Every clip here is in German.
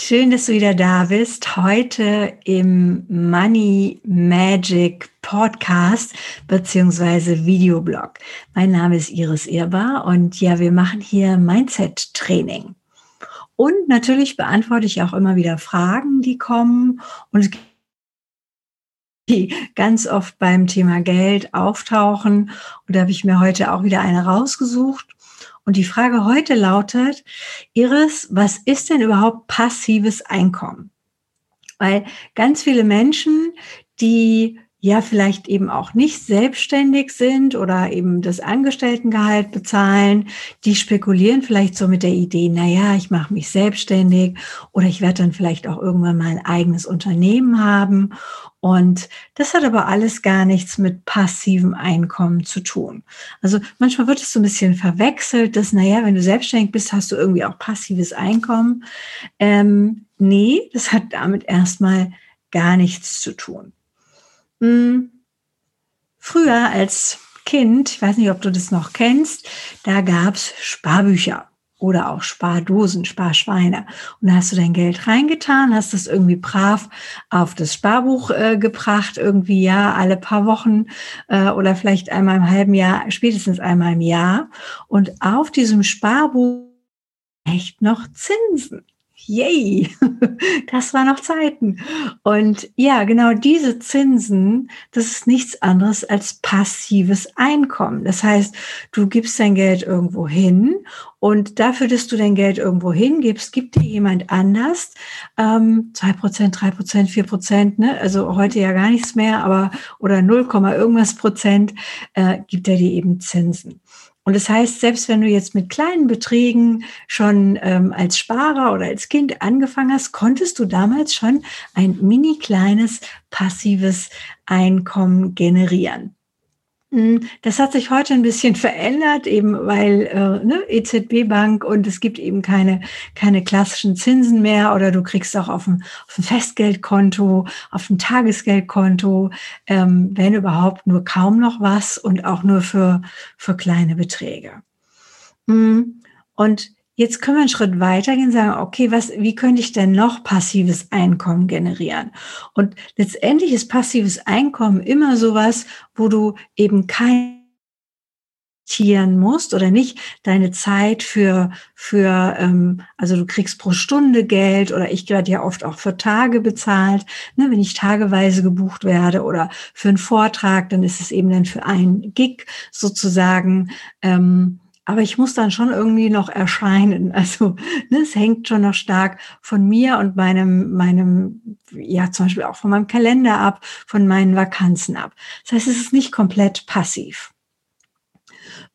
Schön, dass du wieder da bist. Heute im Money Magic Podcast beziehungsweise Videoblog. Mein Name ist Iris Irbar und ja, wir machen hier Mindset Training. Und natürlich beantworte ich auch immer wieder Fragen, die kommen und die ganz oft beim Thema Geld auftauchen. Und da habe ich mir heute auch wieder eine rausgesucht. Und die Frage heute lautet, Iris, was ist denn überhaupt passives Einkommen? Weil ganz viele Menschen, die ja vielleicht eben auch nicht selbstständig sind oder eben das Angestelltengehalt bezahlen, die spekulieren vielleicht so mit der Idee, na ja, ich mache mich selbstständig oder ich werde dann vielleicht auch irgendwann mal ein eigenes Unternehmen haben und das hat aber alles gar nichts mit passivem Einkommen zu tun. Also manchmal wird es so ein bisschen verwechselt, dass, naja, wenn du selbstständig bist, hast du irgendwie auch passives Einkommen. Ähm, nee, das hat damit erstmal gar nichts zu tun. Hm. Früher als Kind, ich weiß nicht, ob du das noch kennst, da gab's Sparbücher oder auch Spardosen, Sparschweine. Und da hast du dein Geld reingetan, hast das irgendwie brav auf das Sparbuch äh, gebracht, irgendwie ja alle paar Wochen äh, oder vielleicht einmal im halben Jahr, spätestens einmal im Jahr. Und auf diesem Sparbuch echt noch Zinsen. Yay, das war noch Zeiten. Und ja, genau diese Zinsen, das ist nichts anderes als passives Einkommen. Das heißt, du gibst dein Geld irgendwo hin und dafür, dass du dein Geld irgendwo hingibst, gibt dir jemand anders ähm, 2%, 3%, 4%, ne? also heute ja gar nichts mehr, aber oder 0, irgendwas Prozent, äh, gibt er dir eben Zinsen. Und das heißt, selbst wenn du jetzt mit kleinen Beträgen schon ähm, als Sparer oder als Kind angefangen hast, konntest du damals schon ein mini kleines passives Einkommen generieren. Hm, das hat sich heute ein bisschen verändert, eben weil äh, ne, EZB-Bank und es gibt eben keine, keine klassischen Zinsen mehr oder du kriegst auch auf ein, auf ein Festgeldkonto, auf ein Tagesgeldkonto, ähm, wenn überhaupt nur kaum noch was und auch nur für, für kleine Beträge. Hm, und Jetzt können wir einen Schritt weitergehen und sagen, okay, was, wie könnte ich denn noch passives Einkommen generieren? Und letztendlich ist passives Einkommen immer sowas, wo du eben kein investieren musst oder nicht deine Zeit für für ähm, also du kriegst pro Stunde Geld oder ich werde ja oft auch für Tage bezahlt ne, wenn ich tageweise gebucht werde oder für einen Vortrag dann ist es eben dann für ein Gig sozusagen ähm, aber ich muss dann schon irgendwie noch erscheinen. Also ne, es hängt schon noch stark von mir und meinem, meinem, ja zum Beispiel auch von meinem Kalender ab, von meinen Vakanzen ab. Das heißt, es ist nicht komplett passiv.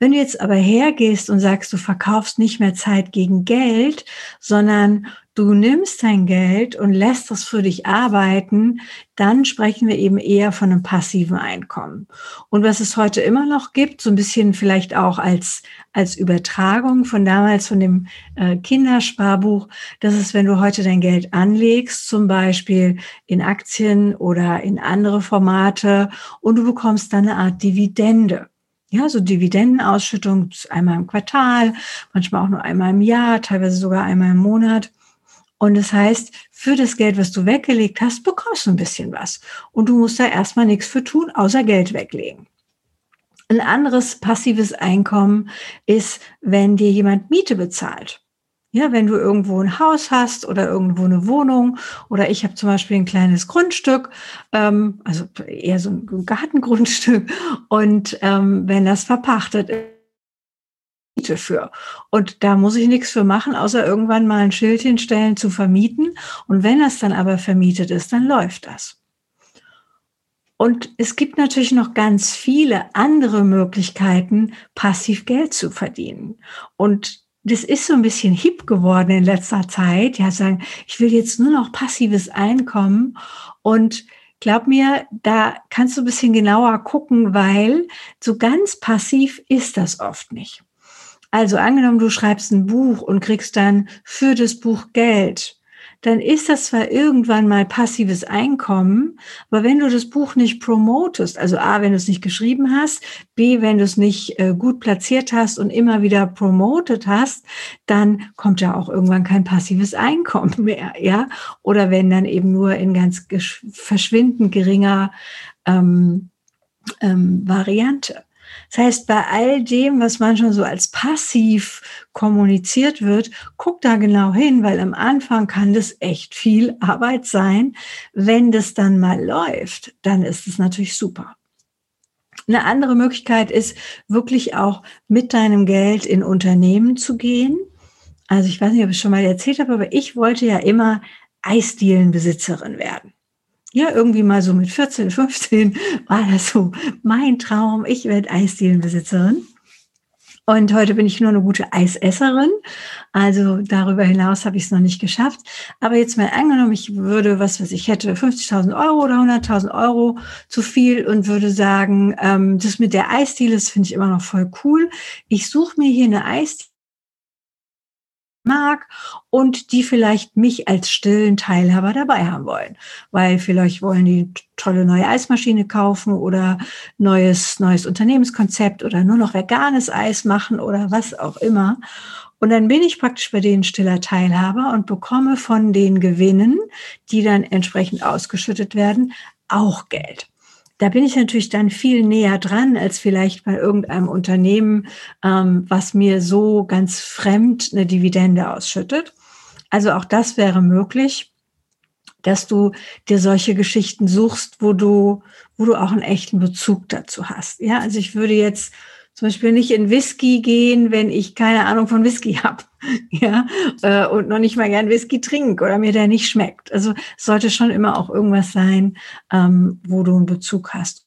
Wenn du jetzt aber hergehst und sagst, du verkaufst nicht mehr Zeit gegen Geld, sondern du nimmst dein Geld und lässt das für dich arbeiten, dann sprechen wir eben eher von einem passiven Einkommen. Und was es heute immer noch gibt, so ein bisschen vielleicht auch als, als Übertragung von damals von dem äh, Kindersparbuch, das ist, wenn du heute dein Geld anlegst, zum Beispiel in Aktien oder in andere Formate und du bekommst dann eine Art Dividende. Ja, so Dividendenausschüttung einmal im Quartal, manchmal auch nur einmal im Jahr, teilweise sogar einmal im Monat. Und das heißt, für das Geld, was du weggelegt hast, bekommst du ein bisschen was. Und du musst da erstmal nichts für tun, außer Geld weglegen. Ein anderes passives Einkommen ist, wenn dir jemand Miete bezahlt. Ja, wenn du irgendwo ein Haus hast oder irgendwo eine Wohnung oder ich habe zum Beispiel ein kleines Grundstück, ähm, also eher so ein Gartengrundstück und ähm, wenn das verpachtet ist, Miete für. Und da muss ich nichts für machen, außer irgendwann mal ein Schild hinstellen zu vermieten. Und wenn das dann aber vermietet ist, dann läuft das. Und es gibt natürlich noch ganz viele andere Möglichkeiten, passiv Geld zu verdienen. Und das ist so ein bisschen hip geworden in letzter Zeit. Ja, sagen, ich will jetzt nur noch passives Einkommen. Und glaub mir, da kannst du ein bisschen genauer gucken, weil so ganz passiv ist das oft nicht. Also angenommen, du schreibst ein Buch und kriegst dann für das Buch Geld, dann ist das zwar irgendwann mal passives Einkommen, aber wenn du das Buch nicht promotest, also A, wenn du es nicht geschrieben hast, B, wenn du es nicht äh, gut platziert hast und immer wieder promotet hast, dann kommt ja auch irgendwann kein passives Einkommen mehr, ja? Oder wenn dann eben nur in ganz verschwindend geringer ähm, ähm, Variante. Das heißt, bei all dem, was manchmal so als passiv kommuniziert wird, guck da genau hin, weil am Anfang kann das echt viel Arbeit sein. Wenn das dann mal läuft, dann ist es natürlich super. Eine andere Möglichkeit ist wirklich auch mit deinem Geld in Unternehmen zu gehen. Also ich weiß nicht, ob ich es schon mal erzählt habe, aber ich wollte ja immer Eisdielenbesitzerin werden ja, irgendwie mal so mit 14, 15 war das so mein Traum. Ich werde Eisdielenbesitzerin. Und heute bin ich nur eine gute Eisesserin. Also darüber hinaus habe ich es noch nicht geschafft. Aber jetzt mal angenommen, ich würde, was weiß ich, hätte 50.000 Euro oder 100.000 Euro zu viel und würde sagen, ähm, das mit der Eisdiele, das finde ich immer noch voll cool. Ich suche mir hier eine Eisdiele mag und die vielleicht mich als stillen Teilhaber dabei haben wollen, weil vielleicht wollen die tolle neue Eismaschine kaufen oder neues neues Unternehmenskonzept oder nur noch veganes Eis machen oder was auch immer. Und dann bin ich praktisch bei denen stiller Teilhaber und bekomme von den Gewinnen, die dann entsprechend ausgeschüttet werden, auch Geld. Da bin ich natürlich dann viel näher dran als vielleicht bei irgendeinem Unternehmen, ähm, was mir so ganz fremd eine Dividende ausschüttet. Also auch das wäre möglich, dass du dir solche Geschichten suchst, wo du, wo du auch einen echten Bezug dazu hast. Ja, also ich würde jetzt zum Beispiel nicht in Whisky gehen, wenn ich keine Ahnung von Whisky habe, ja, äh, und noch nicht mal gern Whisky trinke oder mir der nicht schmeckt. Also sollte schon immer auch irgendwas sein, ähm, wo du einen Bezug hast.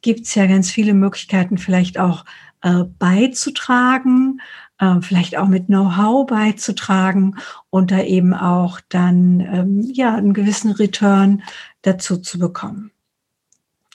Gibt es ja ganz viele Möglichkeiten, vielleicht auch äh, beizutragen, äh, vielleicht auch mit Know-how beizutragen und da eben auch dann ähm, ja einen gewissen Return dazu zu bekommen.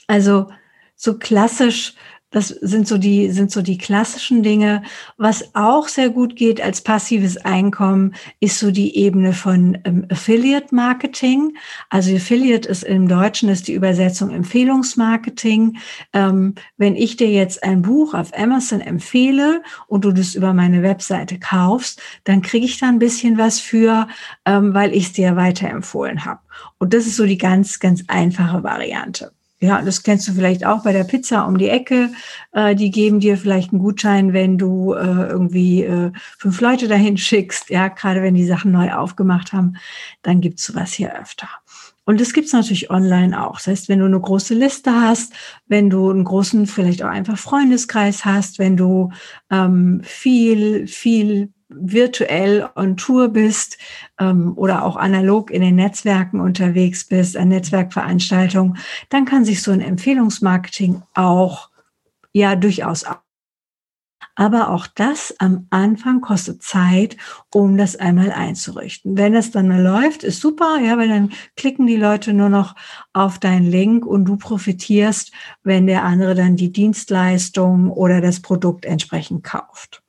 Also so klassisch das sind so die, sind so die klassischen Dinge. Was auch sehr gut geht als passives Einkommen, ist so die Ebene von ähm, Affiliate Marketing. Also Affiliate ist im Deutschen ist die Übersetzung Empfehlungsmarketing. Ähm, wenn ich dir jetzt ein Buch auf Amazon empfehle und du das über meine Webseite kaufst, dann kriege ich da ein bisschen was für, ähm, weil ich es dir weiterempfohlen habe. Und das ist so die ganz, ganz einfache Variante. Ja, das kennst du vielleicht auch bei der Pizza um die Ecke. Äh, die geben dir vielleicht einen Gutschein, wenn du äh, irgendwie äh, fünf Leute dahin schickst. Ja, gerade wenn die Sachen neu aufgemacht haben, dann gibt's sowas hier öfter. Und das gibt's natürlich online auch. Das heißt, wenn du eine große Liste hast, wenn du einen großen, vielleicht auch einfach Freundeskreis hast, wenn du ähm, viel, viel virtuell on Tour bist ähm, oder auch analog in den Netzwerken unterwegs bist, an Netzwerkveranstaltungen, dann kann sich so ein Empfehlungsmarketing auch ja durchaus aber auch das am Anfang kostet Zeit, um das einmal einzurichten. Wenn es dann mal läuft, ist super, ja, weil dann klicken die Leute nur noch auf deinen Link und du profitierst, wenn der andere dann die Dienstleistung oder das Produkt entsprechend kauft.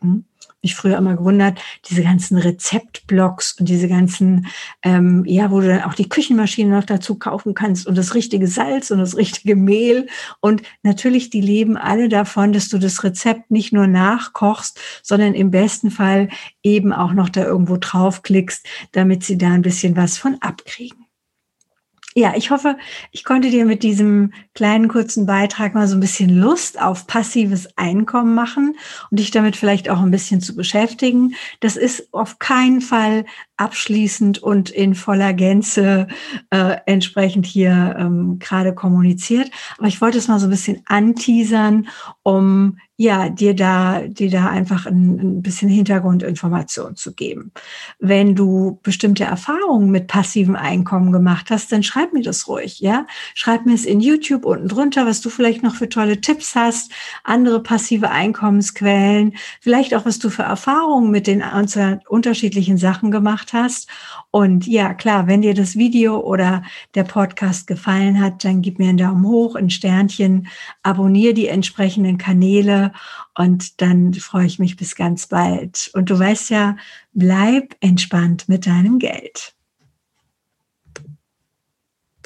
Hm? Mich früher immer gewundert, diese ganzen Rezeptblocks und diese ganzen, ähm, ja, wo du dann auch die Küchenmaschine noch dazu kaufen kannst und das richtige Salz und das richtige Mehl. Und natürlich, die leben alle davon, dass du das Rezept nicht nur nachkochst, sondern im besten Fall eben auch noch da irgendwo draufklickst, damit sie da ein bisschen was von abkriegen. Ja, ich hoffe, ich konnte dir mit diesem kleinen kurzen Beitrag mal so ein bisschen Lust auf passives Einkommen machen und dich damit vielleicht auch ein bisschen zu beschäftigen. Das ist auf keinen Fall abschließend und in voller Gänze äh, entsprechend hier ähm, gerade kommuniziert. Aber ich wollte es mal so ein bisschen anteasern, um ja, dir da, dir da einfach ein, ein bisschen Hintergrundinformation zu geben. Wenn du bestimmte Erfahrungen mit passivem Einkommen gemacht hast, dann schreib mir das ruhig, ja. Schreib mir es in YouTube unten drunter, was du vielleicht noch für tolle Tipps hast, andere passive Einkommensquellen, vielleicht auch, was du für Erfahrungen mit den unterschiedlichen Sachen gemacht hast. Und ja, klar, wenn dir das Video oder der Podcast gefallen hat, dann gib mir einen Daumen hoch, ein Sternchen, abonniere die entsprechenden Kanäle und dann freue ich mich bis ganz bald. Und du weißt ja, bleib entspannt mit deinem Geld.